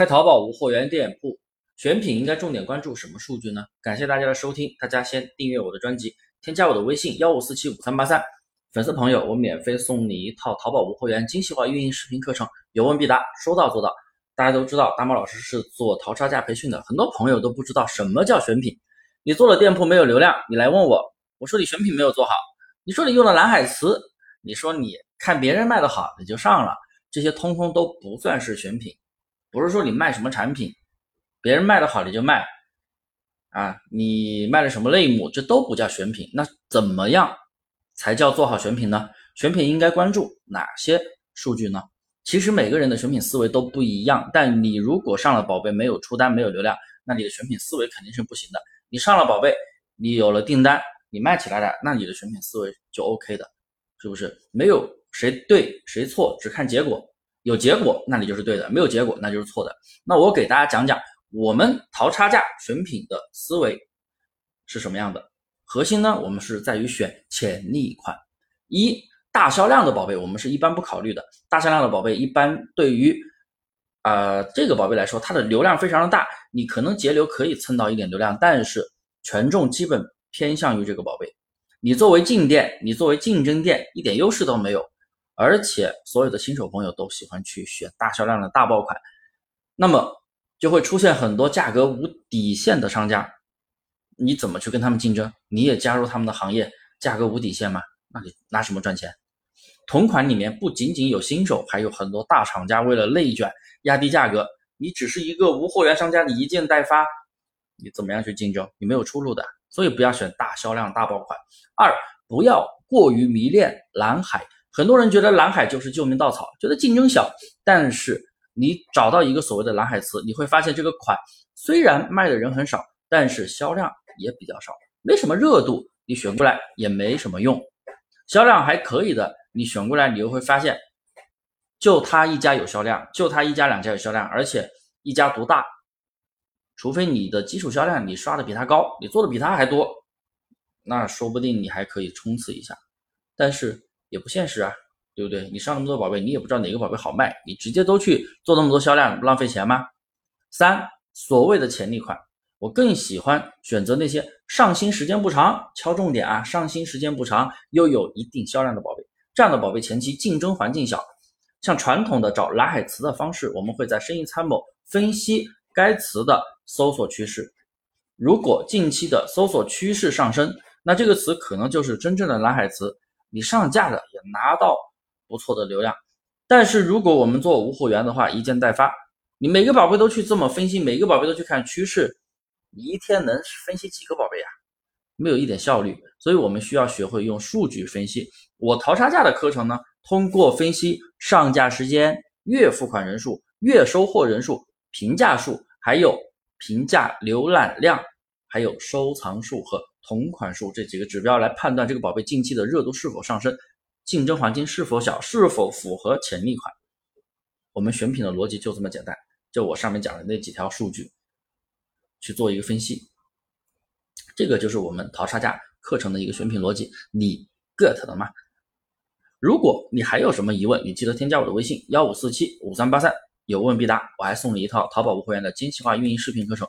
开淘宝无货源店铺，选品应该重点关注什么数据呢？感谢大家的收听，大家先订阅我的专辑，添加我的微信幺五四七五三八三，粉丝朋友我免费送你一套淘宝无货源精细化运营视频课程，有问必答，说到做到。大家都知道大猫老师是做淘差价培训的，很多朋友都不知道什么叫选品。你做了店铺没有流量，你来问我，我说你选品没有做好，你说你用了蓝海词，你说你看别人卖的好你就上了，这些通通都不算是选品。不是说你卖什么产品，别人卖的好你就卖，啊，你卖了什么类目，这都不叫选品。那怎么样才叫做好选品呢？选品应该关注哪些数据呢？其实每个人的选品思维都不一样，但你如果上了宝贝没有出单没有流量，那你的选品思维肯定是不行的。你上了宝贝，你有了订单，你卖起来了，那你的选品思维就 OK 的，是不是？没有谁对谁错，只看结果。有结果，那你就是对的；没有结果，那就是错的。那我给大家讲讲我们淘差价选品的思维是什么样的。核心呢，我们是在于选潜力款。一大销量的宝贝，我们是一般不考虑的。大销量的宝贝，一般对于呃这个宝贝来说，它的流量非常的大，你可能节流可以蹭到一点流量，但是权重基本偏向于这个宝贝。你作为进店，你作为竞争店，一点优势都没有。而且所有的新手朋友都喜欢去选大销量的大爆款，那么就会出现很多价格无底线的商家，你怎么去跟他们竞争？你也加入他们的行业，价格无底线吗？那你拿什么赚钱？同款里面不仅仅有新手，还有很多大厂家为了内卷压低价格，你只是一个无货源商家，你一件代发，你怎么样去竞争？你没有出路的，所以不要选大销量大爆款。二，不要过于迷恋蓝海。很多人觉得蓝海就是救命稻草，觉得竞争小，但是你找到一个所谓的蓝海词，你会发现这个款虽然卖的人很少，但是销量也比较少，没什么热度，你选过来也没什么用。销量还可以的，你选过来你又会发现，就他一家有销量，就他一家两家有销量，而且一家独大，除非你的基础销量你刷的比他高，你做的比他还多，那说不定你还可以冲刺一下，但是。也不现实啊，对不对？你上那么多宝贝，你也不知道哪个宝贝好卖，你直接都去做那么多销量，不浪费钱吗？三，所谓的潜力款，我更喜欢选择那些上新时间不长，敲重点啊，上新时间不长又有一定销量的宝贝，这样的宝贝前期竞争环境小，像传统的找蓝海词的方式，我们会在生意参谋分析该词的搜索趋势，如果近期的搜索趋势上升，那这个词可能就是真正的蓝海词。你上架的也拿到不错的流量，但是如果我们做无货源的话，一件代发，你每个宝贝都去这么分析，每个宝贝都去看趋势，你一天能分析几个宝贝呀？没有一点效率，所以我们需要学会用数据分析。我淘差价的课程呢，通过分析上架时间、月付款人数、月收货人数、评价数，还有评价浏览量，还有收藏数和。同款数这几个指标来判断这个宝贝近期的热度是否上升，竞争环境是否小，是否符合潜力款。我们选品的逻辑就这么简单，就我上面讲的那几条数据去做一个分析。这个就是我们淘差价课程的一个选品逻辑，你 get 了吗？如果你还有什么疑问，你记得添加我的微信幺五四七五三八三，有问必答。我还送你一套淘宝无货源的精细化运营视频课程。